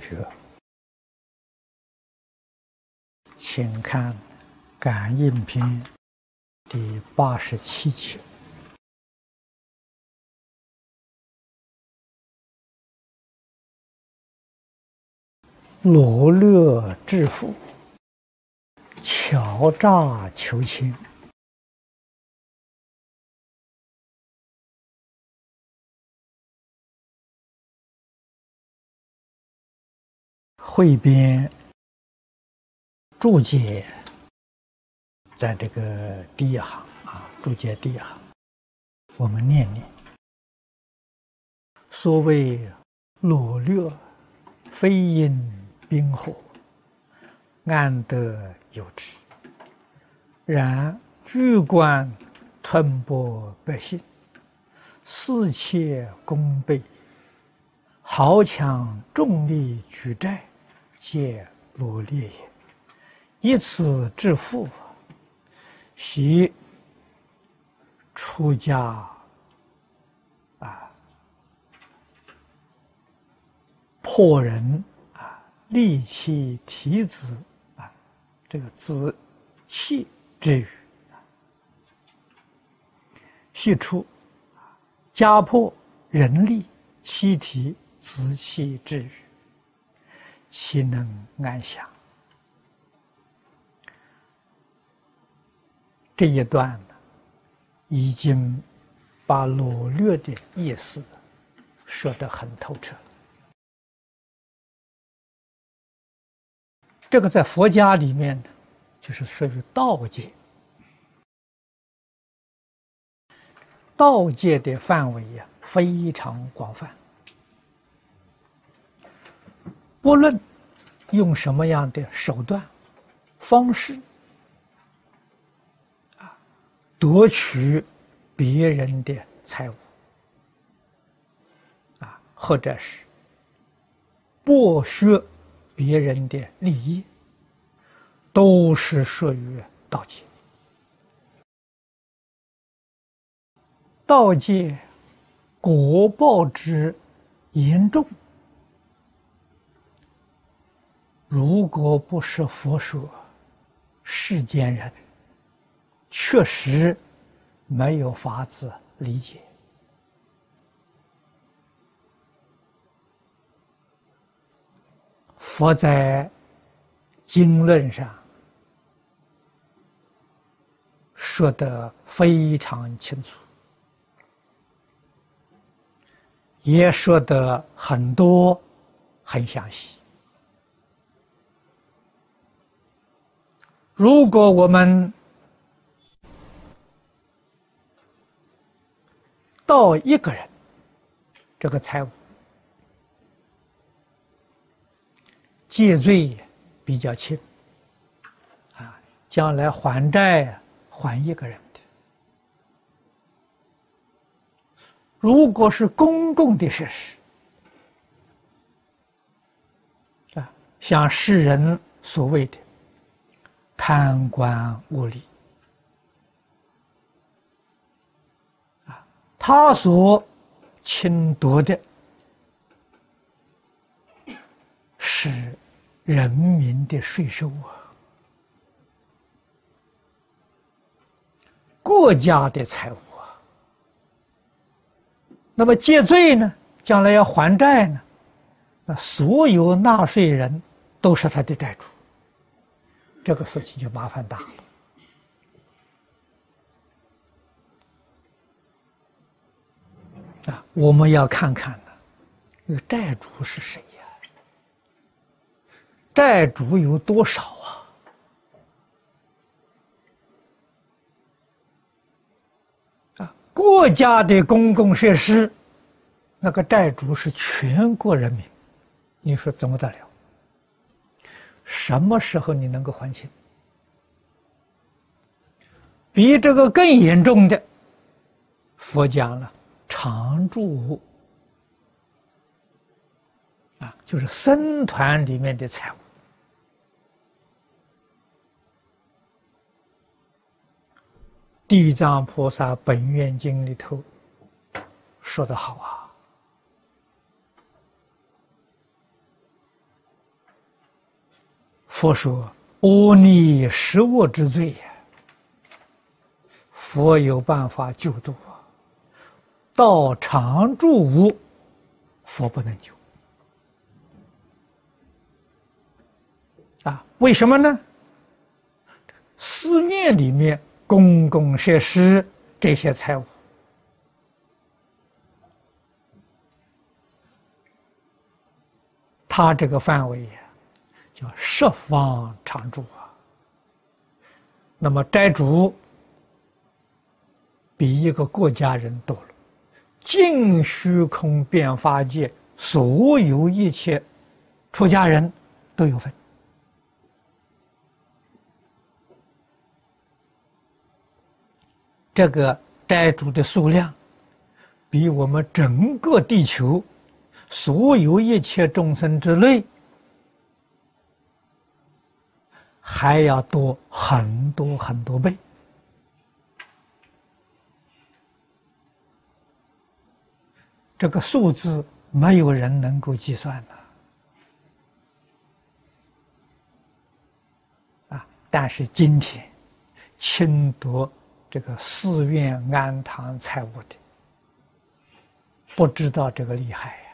学，请看《感应篇》第八十七节。罗勒致富，敲诈求亲。汇编注解，在这个第一行啊，注解第一行，我们念念。所谓罗略，非因冰火，安得有之？然巨官吞剥百姓，四切功倍，豪强重利举债。皆罗列也，以此致富，习出家啊，破人啊，利其体子啊，这个子气之语，系出家破人利妻提子气之语。岂能安详？这一段呢，已经把罗略的意思说得很透彻。这个在佛家里面呢，就是属于道界。道界的范围呀，非常广泛。不论用什么样的手段、方式啊，夺取别人的财物啊，或者是剥削别人的利益，都是属于盗窃。盗窃国报之严重。如果不是佛说，世间人确实没有法子理解。佛在经论上说的非常清楚，也说的很多，很详细。如果我们盗一个人这个财物，借罪比较轻，啊，将来还债还一个人的。如果是公共的设施，啊，像世人所谓的。贪官污吏啊，他所侵夺的是人民的税收啊，国家的财物啊。那么借罪呢？将来要还债呢？那所有纳税人都是他的债主。这个事情就麻烦大了啊！我们要看看呢，这个债主是谁呀？债主有多少啊？啊，国家的公共设施，那个债主是全国人民，你说怎么得了？什么时候你能够还清？比这个更严重的，佛讲了常住啊，就是僧团里面的财物。地藏菩萨本愿经里头说的好啊。佛说：“阿弥失我之罪呀！”佛有办法救度啊，道常住无，佛不能救啊？为什么呢？寺院里面公共设施这些财物，他这个范围呀，叫十方常住啊。那么斋主比一个国家人多了，尽虚空变法界所有一切出家人都有份。这个斋主的数量，比我们整个地球所有一切众生之类还要多很多很多倍。这个数字没有人能够计算的啊！但是今天，侵夺。这个寺院安堂财物的，不知道这个厉害呀，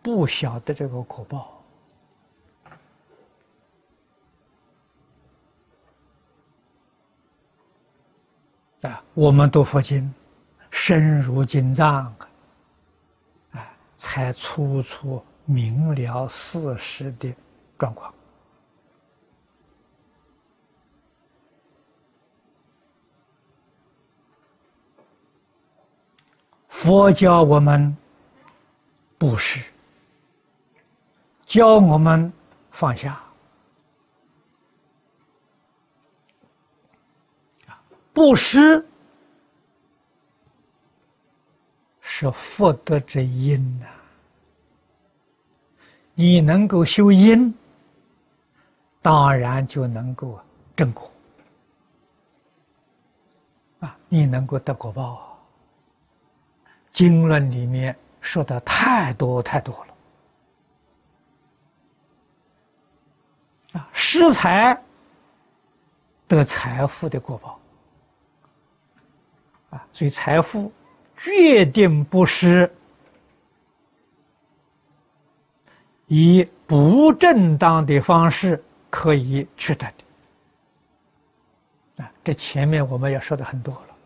不晓得这个果报啊！我们读佛经，深入经藏啊，才初初明了事实的状况。佛教我们布施，教我们放下。布施是福德之因呐。你能够修因，当然就能够正果啊，你能够得果报。经论里面说的太多太多了啊！施财得财富的果报所以财富决定不是以不正当的方式可以取得的啊！这前面我们也说的很多了，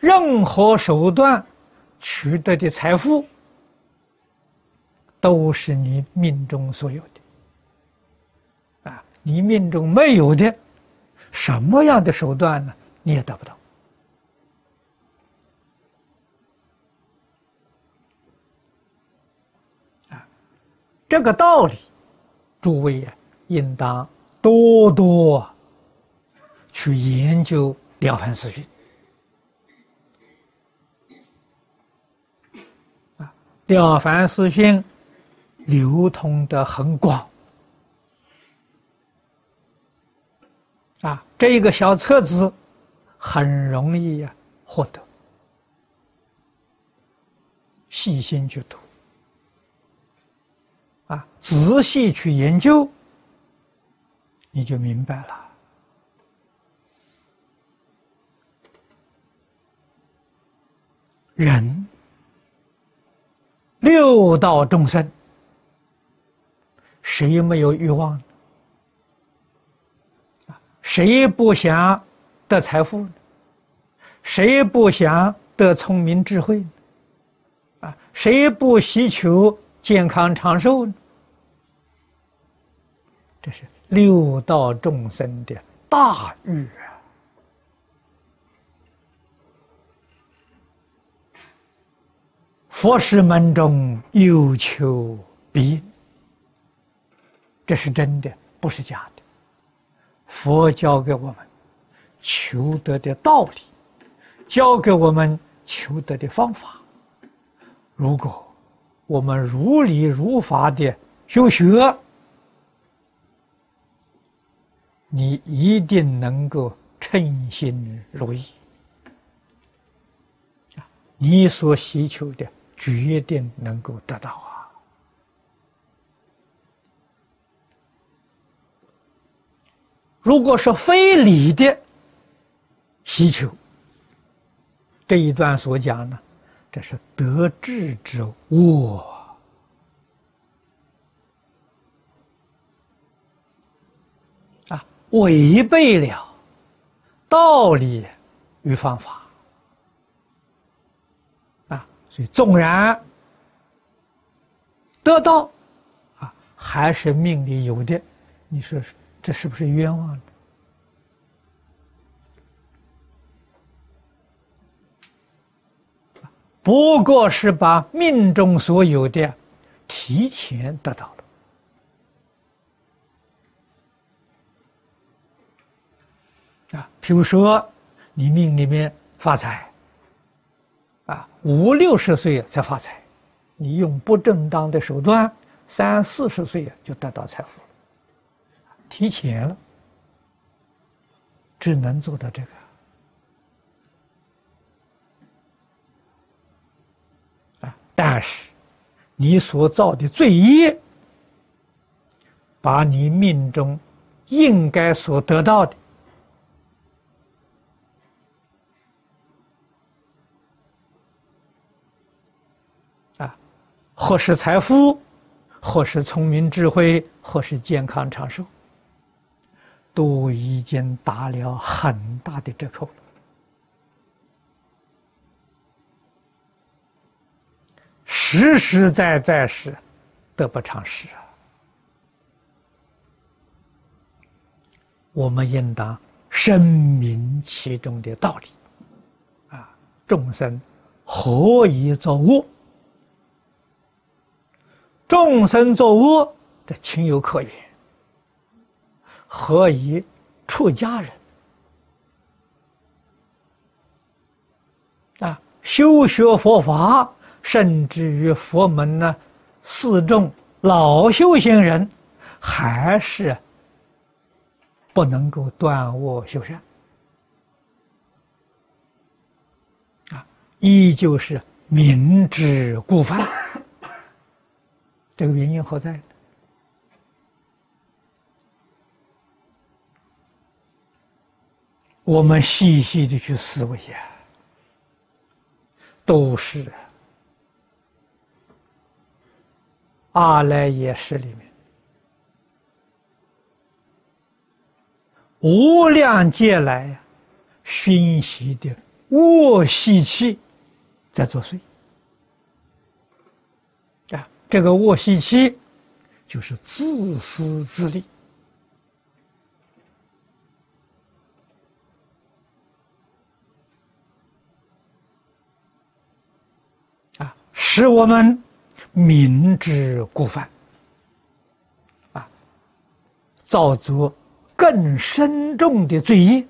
任何手段。取得的财富都是你命中所有的，啊，你命中没有的，什么样的手段呢？你也得不到。这个道理，诸位呀，应当多多去研究《了凡四训》。啊了凡四训流通的很广啊，这一个小册子很容易呀获得，细心去读啊，仔细去研究，你就明白了。人。六道众生，谁没有欲望？谁不想得财富？谁不想得聪明智慧？啊，谁不希求健康长寿呢？这是六道众生的大欲啊。佛师门中有求必应，这是真的，不是假的。佛教给我们求得的道理，教给我们求得的方法。如果我们如理如法的修学，你一定能够称心如意。你所希求的。决定能够得到啊！如果是非理的需求，这一段所讲呢，这是得智之我啊，违背了道理与方法啊，所以纵然得到啊，还是命里有的，你说这是不是冤枉的？不过是把命中所有的提前得到了啊，比如说你命里面发财啊，五六十岁才发财，你用不正当的手段，三四十岁就得到财富了，提前了，只能做到这个。但是，你所造的罪业，把你命中应该所得到的或是财富，或是聪明智慧，或是健康长寿，都已经打了很大的折扣。实实在在是得不偿失啊！我们应当深明其中的道理啊！众生何以作恶？众生作恶，这情有可原。何以出家人啊？修学佛法。甚至于佛门呢，四众老修行人，还是不能够断恶修善啊，依旧是明知故犯。这个原因何在？我们细细的去思维呀，都是。阿赖耶识里面，无量劫来，熏习的恶习气在作祟！这个卧息期就是自私自利啊，使我们。明知故犯，啊，造作更深重的罪业，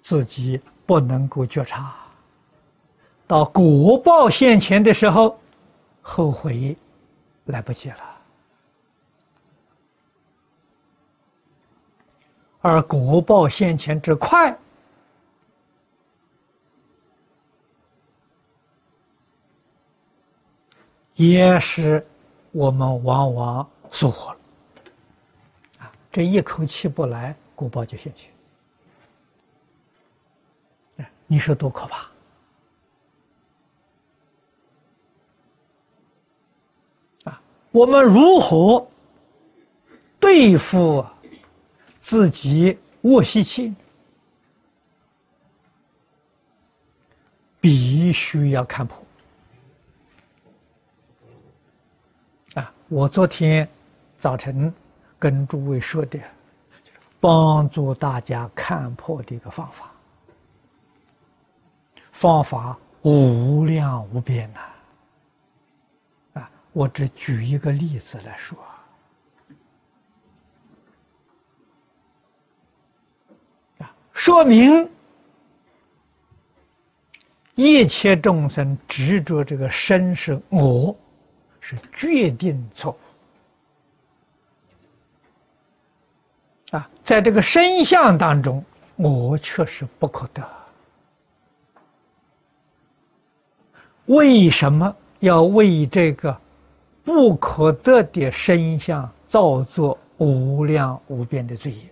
自己不能够觉察，到果报现前的时候，后悔来不及了，而果报现前之快。也是我们往往疏忽了啊！这一口气不来，果报就现去。你说多可怕我们如何对付自己恶习气？必须要看破啊。我昨天早晨跟诸位说的，帮助大家看破的一个方法。方法无量无边呐！我只举一个例子来说，啊，说明一切众生执着这个身是我。是决定错误啊！在这个身相当中，我确实不可得。为什么要为这个不可得的身相造作无量无边的罪业。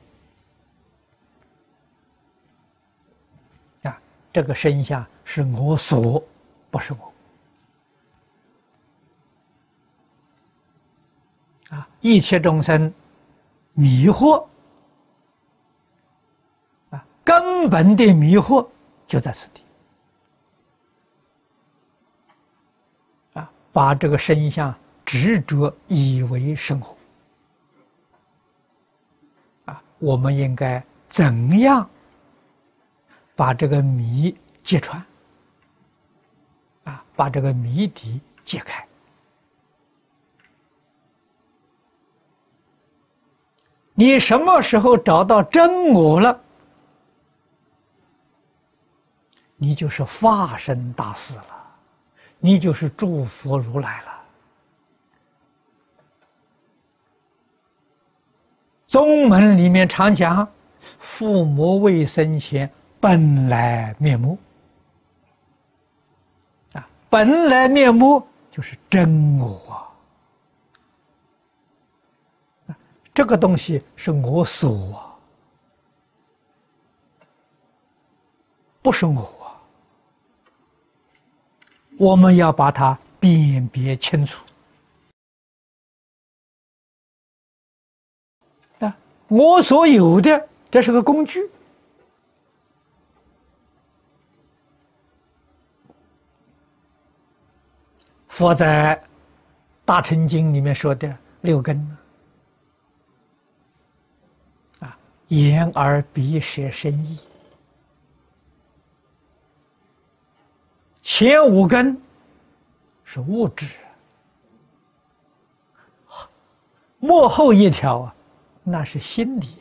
啊，这个身相是我所，不是我。啊，一切众生迷惑，啊，根本的迷惑就在此地。啊，把这个身相执着以为生活。啊，我们应该怎样把这个谜揭穿？啊，把这个谜底解开。你什么时候找到真我了？你就是化身大士了，你就是诸佛如来了。宗门里面常讲，父母未生前本来面目啊，本来面目就是真我啊。这个东西是我所啊，不是我啊。我们要把它辨别清楚。我所有的这是个工具。佛在《大乘经》里面说的六根。啊眼耳鼻舌身意，前五根是物质，幕后一条啊，那是心理。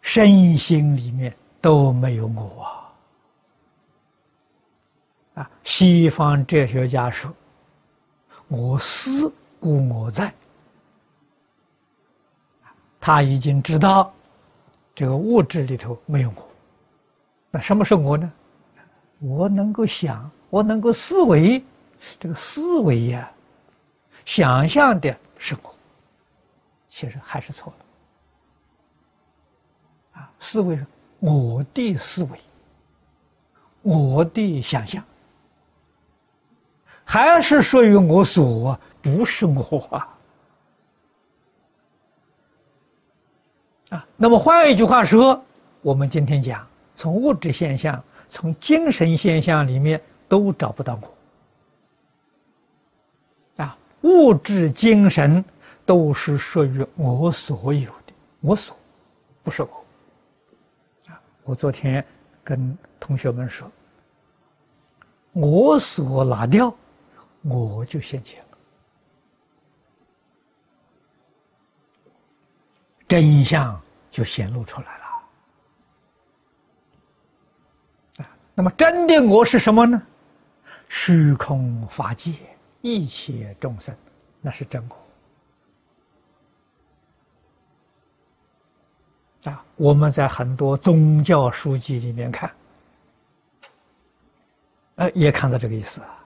身心里面都没有我啊。啊，西方哲学家说：“我思故我在。”他已经知道这个物质里头没有我。那什么是我呢？我能够想，我能够思维，这个思维呀，想象的是我，其实还是错了。啊，思维是我的思维，我的想象。还是属于我所，不是我啊！啊，那么换一句话说，我们今天讲，从物质现象、从精神现象里面都找不到我。啊，物质、精神都是属于我所有的，我所，不是我。啊，我昨天跟同学们说，我所拿掉。我就现前了，真相就显露出来了。啊，那么真的我是什么呢？虚空法界一切众生，那是真我。啊，我们在很多宗教书籍里面看，呃，也看到这个意思啊。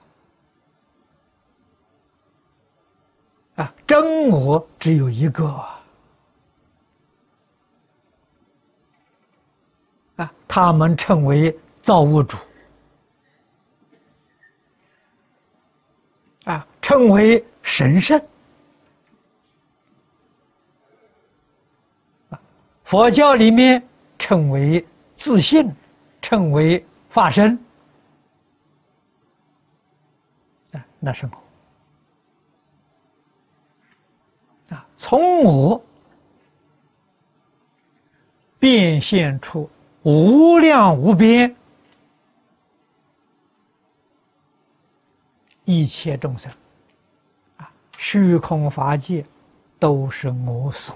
啊，真我只有一个啊！他们称为造物主啊，称为神圣。佛教里面称为自信，称为化身啊，那是我。从我变现出无量无边一切众生，啊，虚空法界都是我所。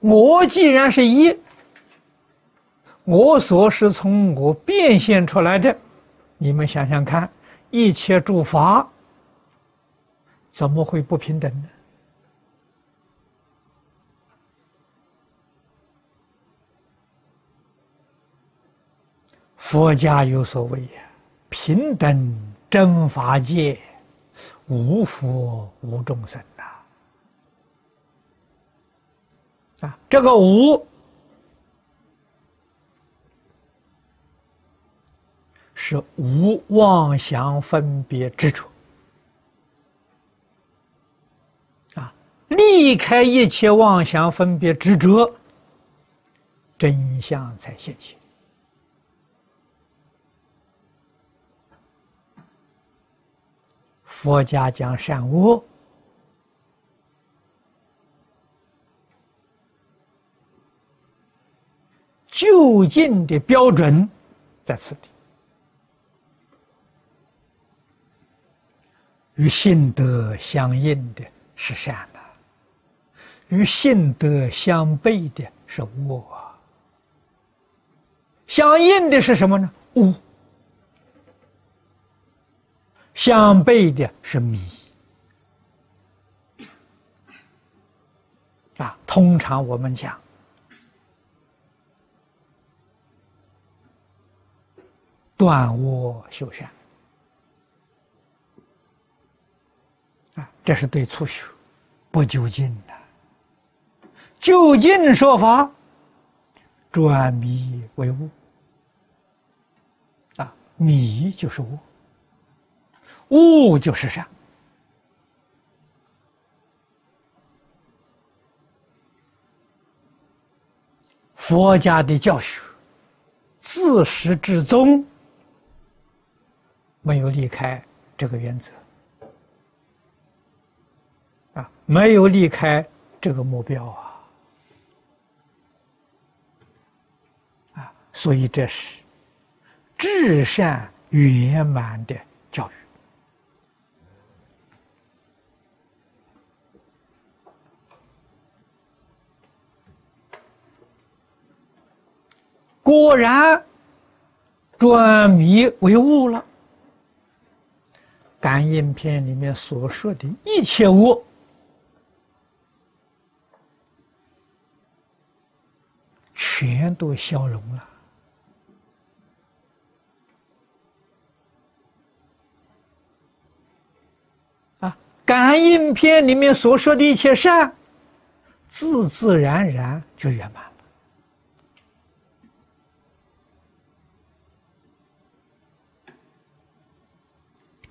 我既然是一，我所是从我变现出来的，你们想想看。一切诸法怎么会不平等呢？佛家有所谓呀，平等真法界，无佛无众生呐。啊，这个无是无妄想分别执着。啊，离开一切妄想分别执着，真相才现起。佛家讲善恶，究竟的标准在此地，与性德相应的是善的，与性德相悖的是恶啊，相应的是什么呢？恶。相悖的是迷啊！通常我们讲断恶修善啊，这是对初学不究竟的。究竟说法，转迷为悟啊，迷就是悟。悟就是善。佛家的教学自始至终没有离开这个原则啊，没有离开这个目标啊啊，所以这是至善圆满的教育。果然转迷为悟了。感应篇里面所说的一切物，全都消融了。啊，感应篇里面所说的一切善，自自然然就圆满。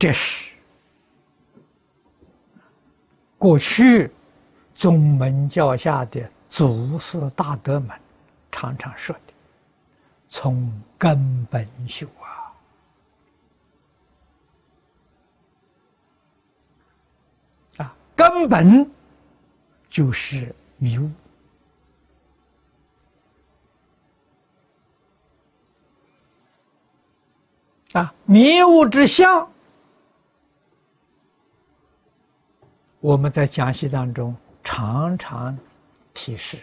这是过去宗门教下的祖师大德们常常说的：“从根本修啊，啊，根本就是迷雾啊，迷雾之相。”我们在讲习当中常常提示。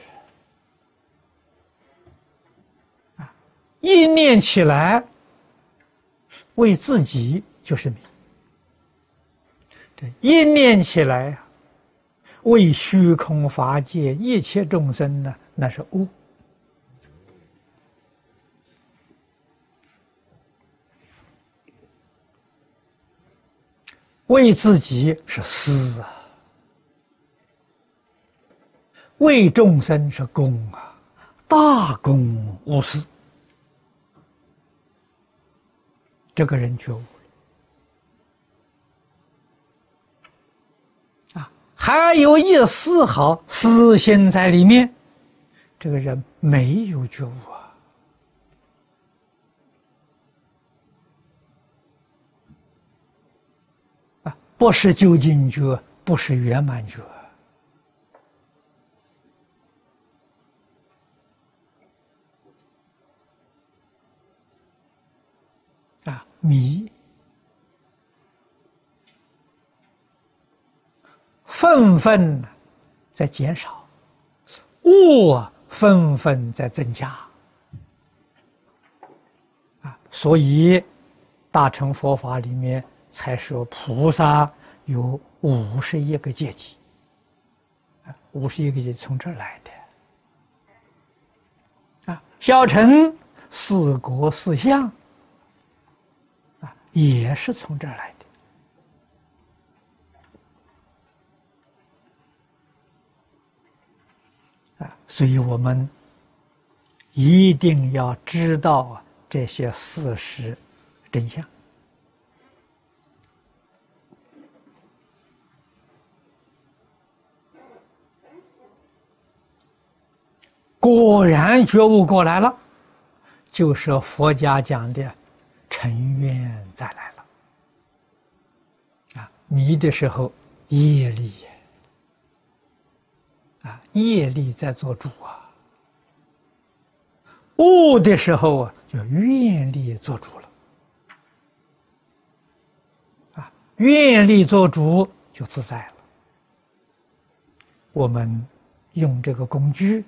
啊，一念起来为自己就是迷；这一念起来为虚空法界一切众生呢，那是悟；为自己是思啊。为众生是功啊，大公无私。这个人觉悟啊，还有一丝毫私心在里面，这个人没有觉悟啊，啊，不是究竟觉，不是圆满觉。迷，愤愤在减少，悟愤愤在增加。啊，所以大乘佛法里面才说菩萨有五十一个阶级，五十一个阶从这儿来的。啊，小乘四国四相。也是从这儿来的啊，所以我们一定要知道这些事实真相。果然觉悟过来了，就是佛家讲的尘缘再来了。啊，迷的时候业力，啊，业力在做主啊；悟的时候啊，就愿力做主了。啊，愿力做主就自在了。我们用这个工具。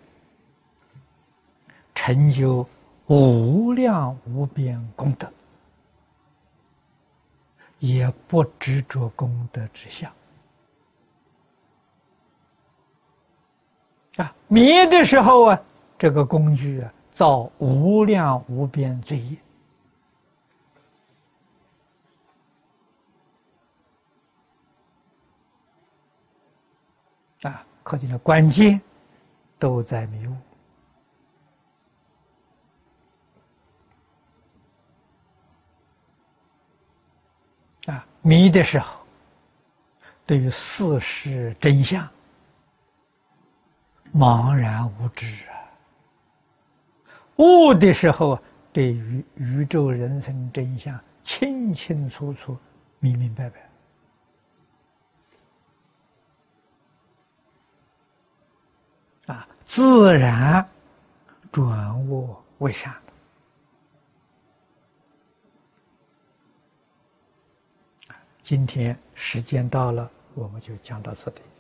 成就无量无边功德，也不执着功德之相。啊，迷的时候啊，这个工具啊，造无量无边罪业。啊，可见的关键都在迷雾。啊，迷的时候，对于事实真相茫然无知啊；悟的时候，对于宇宙人生真相清清楚楚、明明白白啊，自然转悟为善。今天时间到了，我们就讲到这里。